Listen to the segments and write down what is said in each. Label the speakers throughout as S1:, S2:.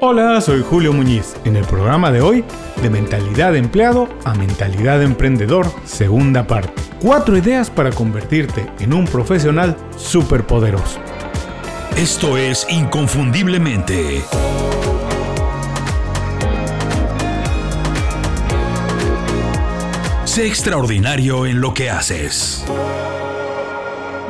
S1: Hola, soy Julio Muñiz. En el programa de hoy, de mentalidad de empleado a mentalidad de emprendedor, segunda parte. Cuatro ideas para convertirte en un profesional superpoderoso.
S2: Esto es Inconfundiblemente. Sé extraordinario en lo que haces.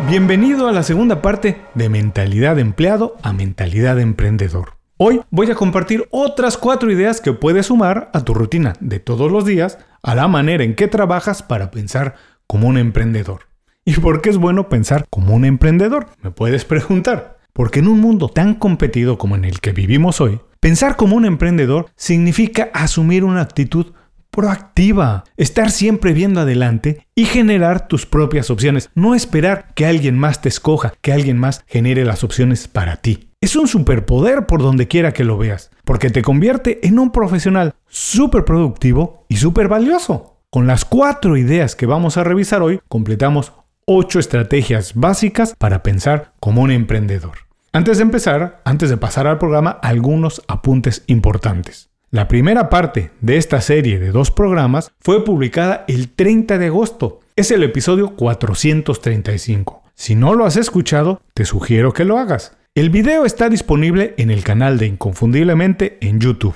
S1: Bienvenido a la segunda parte de mentalidad de empleado a mentalidad de emprendedor. Hoy voy a compartir otras cuatro ideas que puedes sumar a tu rutina de todos los días, a la manera en que trabajas para pensar como un emprendedor. ¿Y por qué es bueno pensar como un emprendedor? Me puedes preguntar. Porque en un mundo tan competido como en el que vivimos hoy, pensar como un emprendedor significa asumir una actitud proactiva, estar siempre viendo adelante y generar tus propias opciones, no esperar que alguien más te escoja, que alguien más genere las opciones para ti. Es un superpoder por donde quiera que lo veas, porque te convierte en un profesional súper productivo y súper valioso. Con las cuatro ideas que vamos a revisar hoy, completamos ocho estrategias básicas para pensar como un emprendedor. Antes de empezar, antes de pasar al programa, algunos apuntes importantes. La primera parte de esta serie de dos programas fue publicada el 30 de agosto. Es el episodio 435. Si no lo has escuchado, te sugiero que lo hagas. El video está disponible en el canal de Inconfundiblemente en YouTube.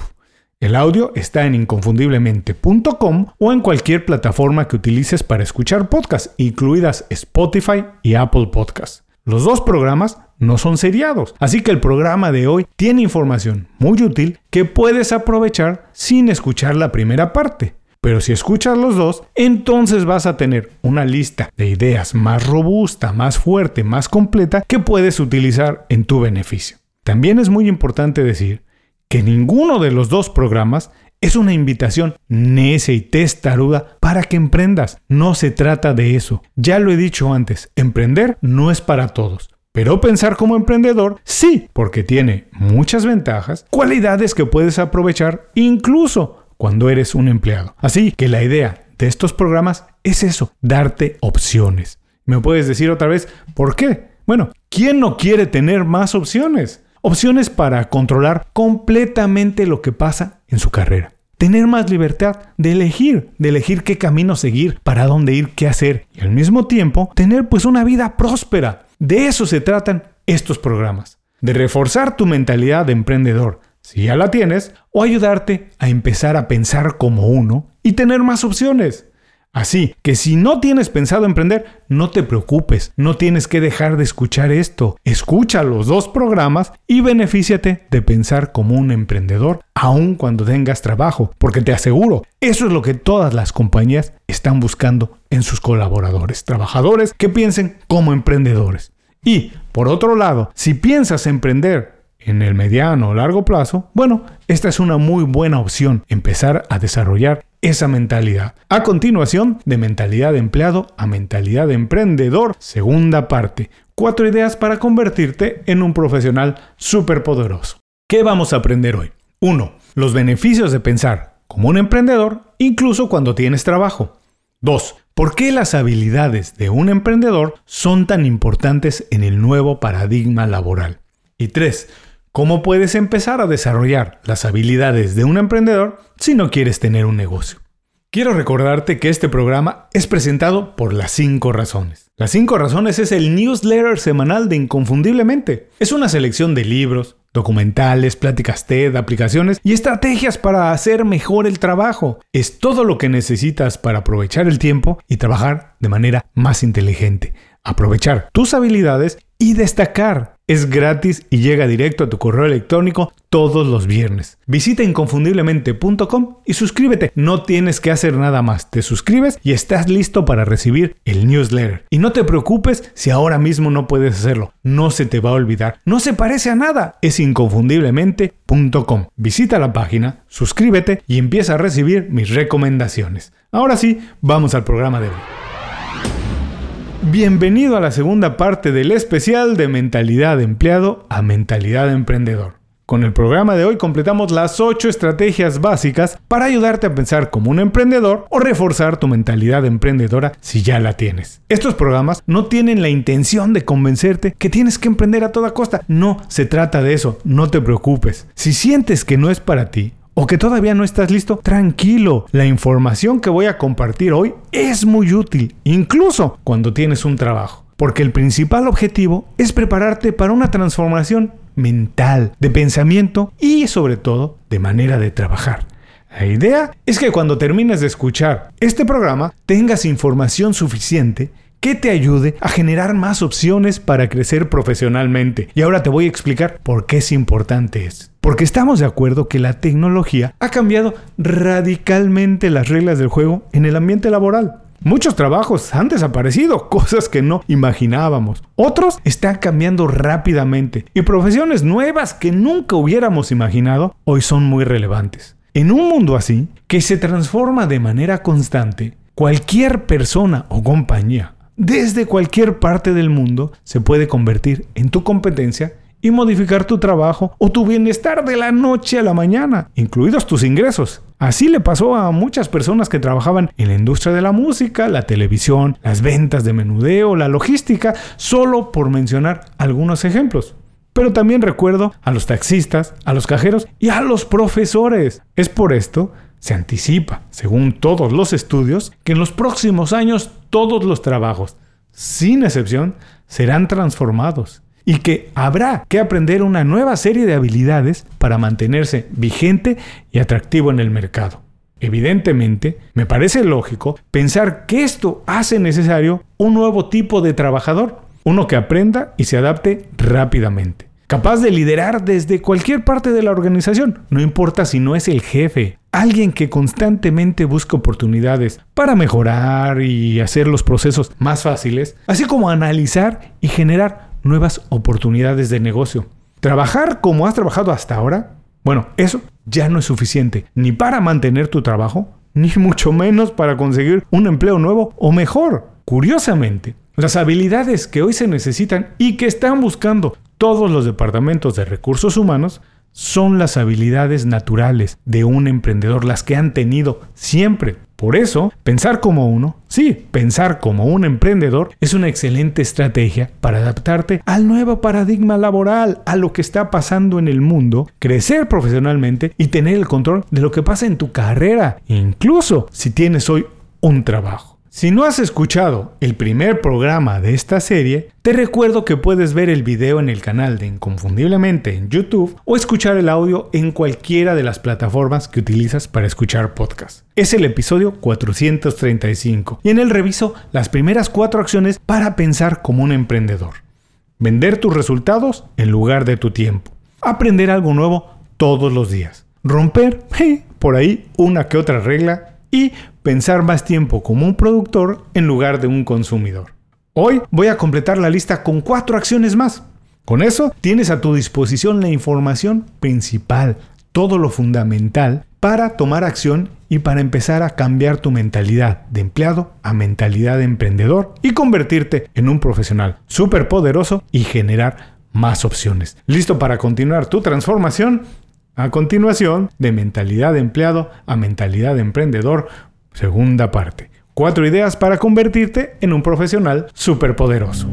S1: El audio está en inconfundiblemente.com o en cualquier plataforma que utilices para escuchar podcasts, incluidas Spotify y Apple Podcasts. Los dos programas no son seriados, así que el programa de hoy tiene información muy útil que puedes aprovechar sin escuchar la primera parte. Pero si escuchas los dos, entonces vas a tener una lista de ideas más robusta, más fuerte, más completa que puedes utilizar en tu beneficio. También es muy importante decir que ninguno de los dos programas es una invitación necia y testaruda para que emprendas. No se trata de eso. Ya lo he dicho antes, emprender no es para todos. Pero pensar como emprendedor sí, porque tiene muchas ventajas, cualidades que puedes aprovechar incluso cuando eres un empleado. Así que la idea de estos programas es eso, darte opciones. ¿Me puedes decir otra vez por qué? Bueno, ¿quién no quiere tener más opciones? Opciones para controlar completamente lo que pasa en su carrera. Tener más libertad de elegir, de elegir qué camino seguir, para dónde ir, qué hacer. Y al mismo tiempo, tener pues una vida próspera. De eso se tratan estos programas. De reforzar tu mentalidad de emprendedor, si ya la tienes, o ayudarte a empezar a pensar como uno y tener más opciones. Así que si no tienes pensado emprender, no te preocupes, no tienes que dejar de escuchar esto. Escucha los dos programas y benefíciate de pensar como un emprendedor, aun cuando tengas trabajo, porque te aseguro, eso es lo que todas las compañías están buscando en sus colaboradores, trabajadores que piensen como emprendedores. Y, por otro lado, si piensas emprender en el mediano o largo plazo, bueno, esta es una muy buena opción, empezar a desarrollar esa mentalidad. A continuación, de mentalidad de empleado a mentalidad de emprendedor, segunda parte. Cuatro ideas para convertirte en un profesional superpoderoso. ¿Qué vamos a aprender hoy? 1. Los beneficios de pensar como un emprendedor, incluso cuando tienes trabajo. 2. ¿Por qué las habilidades de un emprendedor son tan importantes en el nuevo paradigma laboral? Y 3. ¿Cómo puedes empezar a desarrollar las habilidades de un emprendedor si no quieres tener un negocio? Quiero recordarte que este programa es presentado por Las 5 Razones. Las 5 Razones es el newsletter semanal de Inconfundiblemente. Es una selección de libros, documentales, pláticas TED, aplicaciones y estrategias para hacer mejor el trabajo. Es todo lo que necesitas para aprovechar el tiempo y trabajar de manera más inteligente. Aprovechar tus habilidades y destacar. Es gratis y llega directo a tu correo electrónico todos los viernes. Visita inconfundiblemente.com y suscríbete. No tienes que hacer nada más. Te suscribes y estás listo para recibir el newsletter. Y no te preocupes si ahora mismo no puedes hacerlo. No se te va a olvidar. No se parece a nada. Es inconfundiblemente.com. Visita la página, suscríbete y empieza a recibir mis recomendaciones. Ahora sí, vamos al programa de hoy. Bienvenido a la segunda parte del especial de mentalidad empleado a mentalidad de emprendedor. Con el programa de hoy completamos las 8 estrategias básicas para ayudarte a pensar como un emprendedor o reforzar tu mentalidad emprendedora si ya la tienes. Estos programas no tienen la intención de convencerte que tienes que emprender a toda costa. No se trata de eso, no te preocupes. Si sientes que no es para ti, o que todavía no estás listo, tranquilo. La información que voy a compartir hoy es muy útil, incluso cuando tienes un trabajo. Porque el principal objetivo es prepararte para una transformación mental, de pensamiento y sobre todo de manera de trabajar. La idea es que cuando termines de escuchar este programa tengas información suficiente que te ayude a generar más opciones para crecer profesionalmente. Y ahora te voy a explicar por qué es importante esto. Porque estamos de acuerdo que la tecnología ha cambiado radicalmente las reglas del juego en el ambiente laboral. Muchos trabajos han desaparecido, cosas que no imaginábamos. Otros están cambiando rápidamente y profesiones nuevas que nunca hubiéramos imaginado hoy son muy relevantes. En un mundo así, que se transforma de manera constante, cualquier persona o compañía desde cualquier parte del mundo se puede convertir en tu competencia y modificar tu trabajo o tu bienestar de la noche a la mañana, incluidos tus ingresos. Así le pasó a muchas personas que trabajaban en la industria de la música, la televisión, las ventas de menudeo, la logística, solo por mencionar algunos ejemplos. Pero también recuerdo a los taxistas, a los cajeros y a los profesores. Es por esto se anticipa, según todos los estudios, que en los próximos años todos los trabajos, sin excepción, serán transformados y que habrá que aprender una nueva serie de habilidades para mantenerse vigente y atractivo en el mercado. Evidentemente, me parece lógico pensar que esto hace necesario un nuevo tipo de trabajador, uno que aprenda y se adapte rápidamente capaz de liderar desde cualquier parte de la organización, no importa si no es el jefe, alguien que constantemente busca oportunidades para mejorar y hacer los procesos más fáciles, así como analizar y generar nuevas oportunidades de negocio. Trabajar como has trabajado hasta ahora, bueno, eso ya no es suficiente, ni para mantener tu trabajo, ni mucho menos para conseguir un empleo nuevo o mejor. Curiosamente, las habilidades que hoy se necesitan y que están buscando todos los departamentos de recursos humanos son las habilidades naturales de un emprendedor, las que han tenido siempre. Por eso, pensar como uno, sí, pensar como un emprendedor es una excelente estrategia para adaptarte al nuevo paradigma laboral, a lo que está pasando en el mundo, crecer profesionalmente y tener el control de lo que pasa en tu carrera, incluso si tienes hoy un trabajo. Si no has escuchado el primer programa de esta serie, te recuerdo que puedes ver el video en el canal de Inconfundiblemente en YouTube o escuchar el audio en cualquiera de las plataformas que utilizas para escuchar podcast. Es el episodio 435 y en él reviso las primeras cuatro acciones para pensar como un emprendedor. Vender tus resultados en lugar de tu tiempo. Aprender algo nuevo todos los días. Romper, por ahí, una que otra regla y pensar más tiempo como un productor en lugar de un consumidor. Hoy voy a completar la lista con cuatro acciones más. Con eso tienes a tu disposición la información principal, todo lo fundamental para tomar acción y para empezar a cambiar tu mentalidad de empleado a mentalidad de emprendedor y convertirte en un profesional súper poderoso y generar más opciones. ¿Listo para continuar tu transformación? A continuación, de mentalidad de empleado a mentalidad de emprendedor, segunda parte. Cuatro ideas para convertirte en un profesional superpoderoso.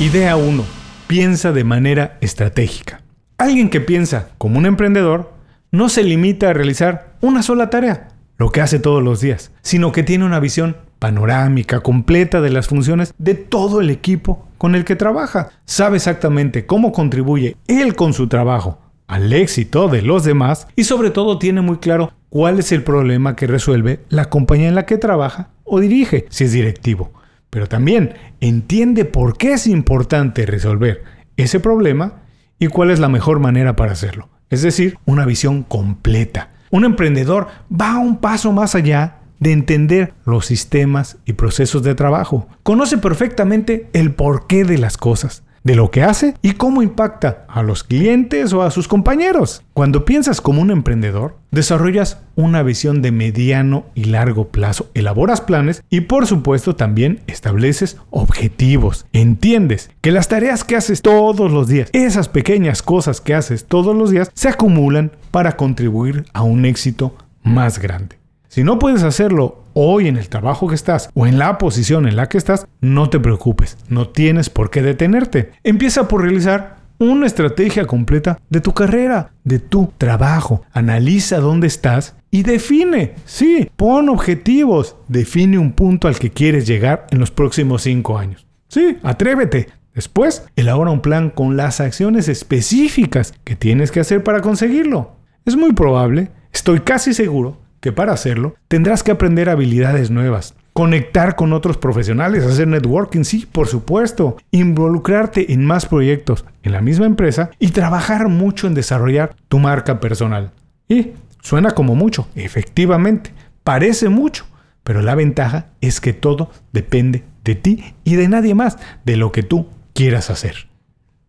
S1: Idea 1. Piensa de manera estratégica. Alguien que piensa como un emprendedor no se limita a realizar una sola tarea, lo que hace todos los días, sino que tiene una visión panorámica completa de las funciones de todo el equipo con el que trabaja. Sabe exactamente cómo contribuye él con su trabajo al éxito de los demás y sobre todo tiene muy claro cuál es el problema que resuelve la compañía en la que trabaja o dirige si es directivo. Pero también entiende por qué es importante resolver ese problema y cuál es la mejor manera para hacerlo. Es decir, una visión completa. Un emprendedor va un paso más allá de entender los sistemas y procesos de trabajo. Conoce perfectamente el porqué de las cosas. De lo que hace y cómo impacta a los clientes o a sus compañeros. Cuando piensas como un emprendedor, desarrollas una visión de mediano y largo plazo, elaboras planes y por supuesto también estableces objetivos. Entiendes que las tareas que haces todos los días, esas pequeñas cosas que haces todos los días, se acumulan para contribuir a un éxito más grande. Si no puedes hacerlo hoy en el trabajo que estás o en la posición en la que estás, no te preocupes, no tienes por qué detenerte. Empieza por realizar una estrategia completa de tu carrera, de tu trabajo. Analiza dónde estás y define, sí, pon objetivos, define un punto al que quieres llegar en los próximos cinco años. Sí, atrévete. Después, elabora un plan con las acciones específicas que tienes que hacer para conseguirlo. Es muy probable, estoy casi seguro, que para hacerlo tendrás que aprender habilidades nuevas. Conectar con otros profesionales, hacer networking, sí, por supuesto. Involucrarte en más proyectos en la misma empresa y trabajar mucho en desarrollar tu marca personal. Y suena como mucho, efectivamente, parece mucho, pero la ventaja es que todo depende de ti y de nadie más, de lo que tú quieras hacer.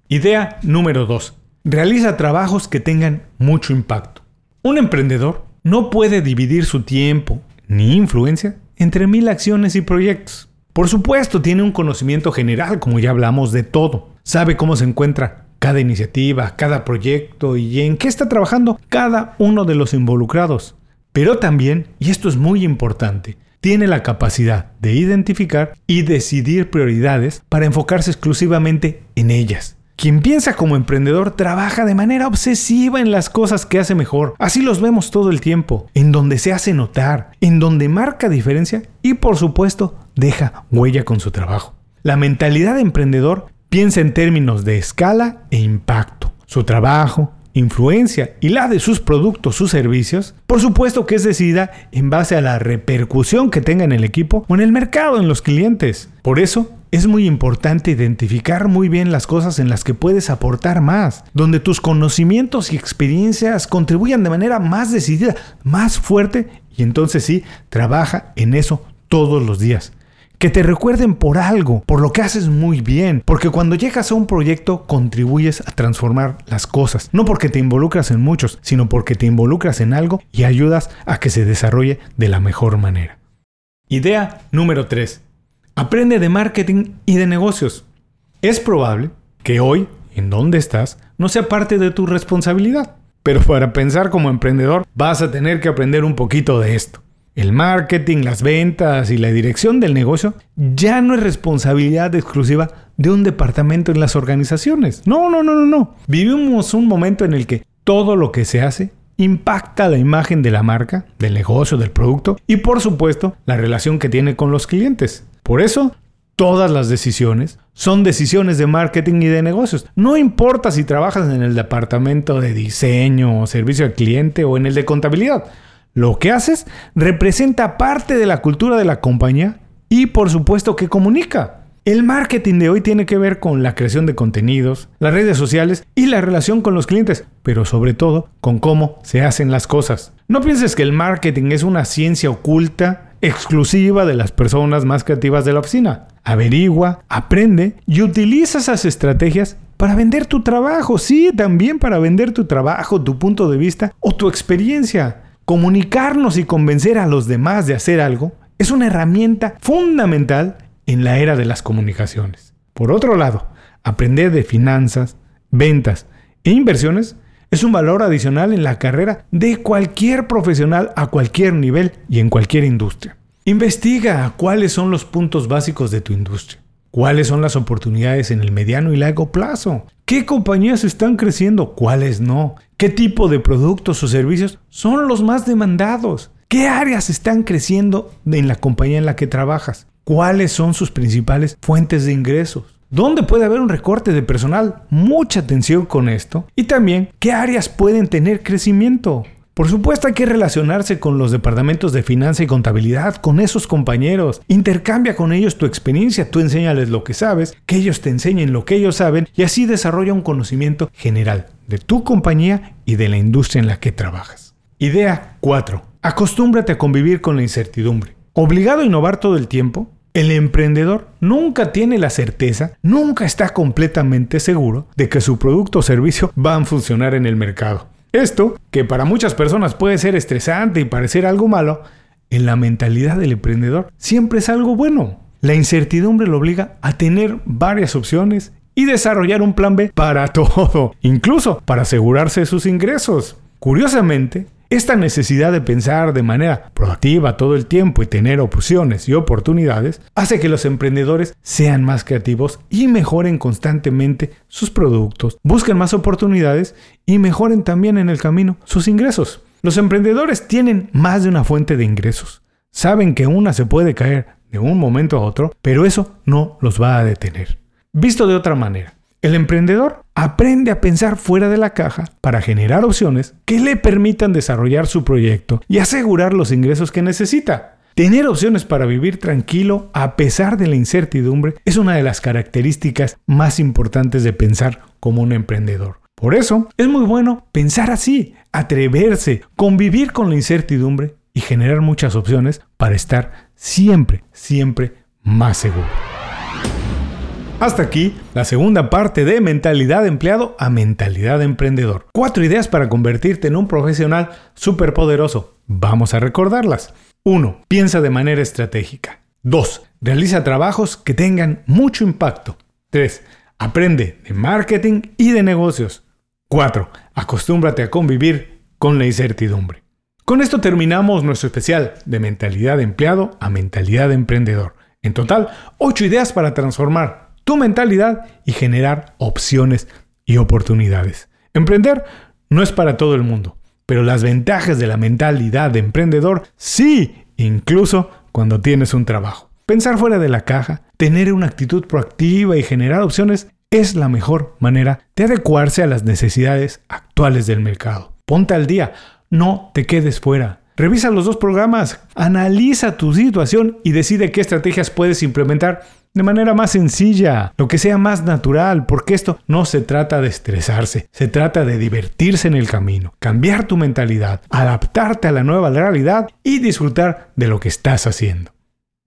S1: Idea número 2. Realiza trabajos que tengan mucho impacto. Un emprendedor no puede dividir su tiempo ni influencia entre mil acciones y proyectos. Por supuesto, tiene un conocimiento general, como ya hablamos, de todo. Sabe cómo se encuentra cada iniciativa, cada proyecto y en qué está trabajando cada uno de los involucrados. Pero también, y esto es muy importante, tiene la capacidad de identificar y decidir prioridades para enfocarse exclusivamente en ellas. Quien piensa como emprendedor trabaja de manera obsesiva en las cosas que hace mejor. Así los vemos todo el tiempo, en donde se hace notar, en donde marca diferencia y por supuesto deja huella con su trabajo. La mentalidad de emprendedor piensa en términos de escala e impacto. Su trabajo, influencia y la de sus productos, sus servicios, por supuesto que es decidida en base a la repercusión que tenga en el equipo o en el mercado, en los clientes. Por eso, es muy importante identificar muy bien las cosas en las que puedes aportar más, donde tus conocimientos y experiencias contribuyan de manera más decidida, más fuerte, y entonces sí, trabaja en eso todos los días. Que te recuerden por algo, por lo que haces muy bien, porque cuando llegas a un proyecto contribuyes a transformar las cosas, no porque te involucras en muchos, sino porque te involucras en algo y ayudas a que se desarrolle de la mejor manera. Idea número 3 Aprende de marketing y de negocios. Es probable que hoy, en donde estás, no sea parte de tu responsabilidad. Pero para pensar como emprendedor vas a tener que aprender un poquito de esto. El marketing, las ventas y la dirección del negocio ya no es responsabilidad exclusiva de un departamento en las organizaciones. No, no, no, no, no. Vivimos un momento en el que todo lo que se hace impacta la imagen de la marca, del negocio, del producto y por supuesto la relación que tiene con los clientes. Por eso, todas las decisiones son decisiones de marketing y de negocios. No importa si trabajas en el departamento de diseño o servicio al cliente o en el de contabilidad. Lo que haces representa parte de la cultura de la compañía y por supuesto que comunica. El marketing de hoy tiene que ver con la creación de contenidos, las redes sociales y la relación con los clientes, pero sobre todo con cómo se hacen las cosas. No pienses que el marketing es una ciencia oculta exclusiva de las personas más creativas de la oficina. Averigua, aprende y utiliza esas estrategias para vender tu trabajo. Sí, también para vender tu trabajo, tu punto de vista o tu experiencia. Comunicarnos y convencer a los demás de hacer algo es una herramienta fundamental en la era de las comunicaciones. Por otro lado, aprender de finanzas, ventas e inversiones es un valor adicional en la carrera de cualquier profesional a cualquier nivel y en cualquier industria. Investiga cuáles son los puntos básicos de tu industria. ¿Cuáles son las oportunidades en el mediano y largo plazo? ¿Qué compañías están creciendo? ¿Cuáles no? ¿Qué tipo de productos o servicios son los más demandados? ¿Qué áreas están creciendo en la compañía en la que trabajas? ¿Cuáles son sus principales fuentes de ingresos? ¿Dónde puede haber un recorte de personal? Mucha atención con esto. Y también, ¿qué áreas pueden tener crecimiento? Por supuesto hay que relacionarse con los departamentos de finanza y contabilidad, con esos compañeros. Intercambia con ellos tu experiencia, tú enséñales lo que sabes, que ellos te enseñen lo que ellos saben y así desarrolla un conocimiento general de tu compañía y de la industria en la que trabajas. Idea 4. Acostúmbrate a convivir con la incertidumbre. Obligado a innovar todo el tiempo, El emprendedor nunca tiene la certeza, nunca está completamente seguro de que su producto o servicio van a funcionar en el mercado. Esto, que para muchas personas puede ser estresante y parecer algo malo, en la mentalidad del emprendedor siempre es algo bueno. La incertidumbre lo obliga a tener varias opciones y desarrollar un plan B para todo, incluso para asegurarse sus ingresos. Curiosamente, esta necesidad de pensar de manera proactiva todo el tiempo y tener opciones y oportunidades hace que los emprendedores sean más creativos y mejoren constantemente sus productos, busquen más oportunidades y mejoren también en el camino sus ingresos. Los emprendedores tienen más de una fuente de ingresos. Saben que una se puede caer de un momento a otro, pero eso no los va a detener. Visto de otra manera, el emprendedor aprende a pensar fuera de la caja para generar opciones que le permitan desarrollar su proyecto y asegurar los ingresos que necesita. Tener opciones para vivir tranquilo a pesar de la incertidumbre es una de las características más importantes de pensar como un emprendedor. Por eso es muy bueno pensar así, atreverse, convivir con la incertidumbre y generar muchas opciones para estar siempre, siempre más seguro. Hasta aquí la segunda parte de mentalidad de empleado a mentalidad de emprendedor. Cuatro ideas para convertirte en un profesional superpoderoso. Vamos a recordarlas. 1. Piensa de manera estratégica. 2. Realiza trabajos que tengan mucho impacto. 3. Aprende de marketing y de negocios. 4. Acostúmbrate a convivir con la incertidumbre. Con esto terminamos nuestro especial de mentalidad de empleado a mentalidad de emprendedor. En total, 8 ideas para transformar tu mentalidad y generar opciones y oportunidades. Emprender no es para todo el mundo, pero las ventajas de la mentalidad de emprendedor sí, incluso cuando tienes un trabajo. Pensar fuera de la caja, tener una actitud proactiva y generar opciones es la mejor manera de adecuarse a las necesidades actuales del mercado. Ponte al día, no te quedes fuera. Revisa los dos programas, analiza tu situación y decide qué estrategias puedes implementar de manera más sencilla, lo que sea más natural, porque esto no se trata de estresarse, se trata de divertirse en el camino, cambiar tu mentalidad, adaptarte a la nueva realidad y disfrutar de lo que estás haciendo.